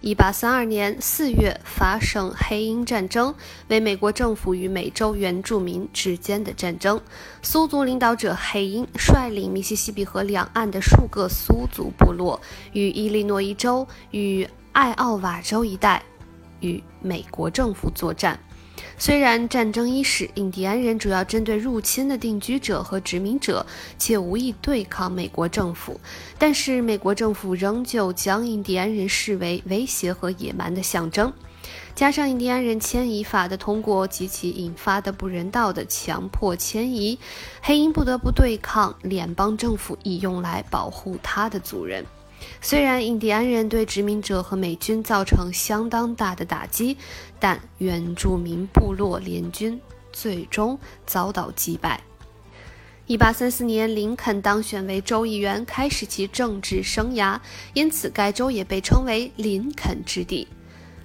一八三二年四月发生黑鹰战争，为美国政府与美洲原住民之间的战争。苏族领导者黑鹰率领密西西比河两岸的数个苏族部落，与伊利诺伊州与艾奥瓦州一带与美国政府作战。虽然战争伊始，印第安人主要针对入侵的定居者和殖民者，且无意对抗美国政府，但是美国政府仍旧将印第安人视为威胁和野蛮的象征。加上印第安人迁移法的通过及其引发的不人道的强迫迁移，黑鹰不得不对抗联邦政府，以用来保护他的族人。虽然印第安人对殖民者和美军造成相当大的打击，但原住民部落联军最终遭到击败。1834年，林肯当选为州议员，开始其政治生涯，因此该州也被称为林肯之地。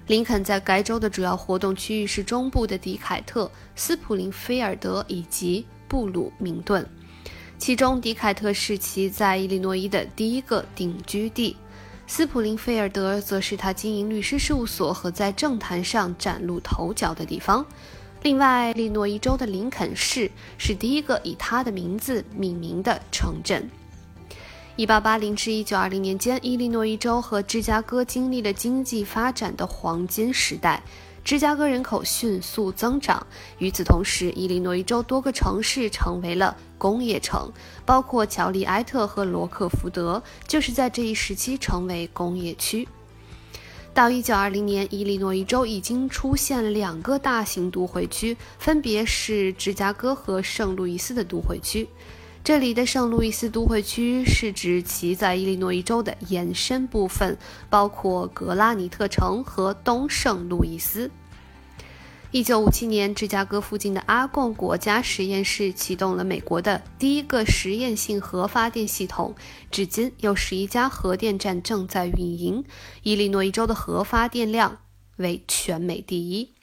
林肯在该州的主要活动区域是中部的迪凯特、斯普林菲尔德以及布鲁明顿。其中，迪凯特是其在伊利诺伊的第一个定居地，斯普林菲尔德则是他经营律师事务所和在政坛上崭露头角的地方。另外，利诺伊州的林肯市是第一个以他的名字命名的城镇。1880至1920年间，伊利诺伊州和芝加哥经历了经济发展的黄金时代。芝加哥人口迅速增长，与此同时，伊利诺伊州多个城市成为了工业城，包括乔利埃特和罗克福德，就是在这一时期成为工业区。到一九二零年，伊利诺伊州已经出现两个大型都会区，分别是芝加哥和圣路易斯的都会区。这里的圣路易斯都会区是指其在伊利诺伊州的延伸部分，包括格拉尼特城和东圣路易斯。一九五七年，芝加哥附近的阿贡国家实验室启动了美国的第一个实验性核发电系统，至今有十一家核电站正在运营。伊利诺伊州的核发电量为全美第一。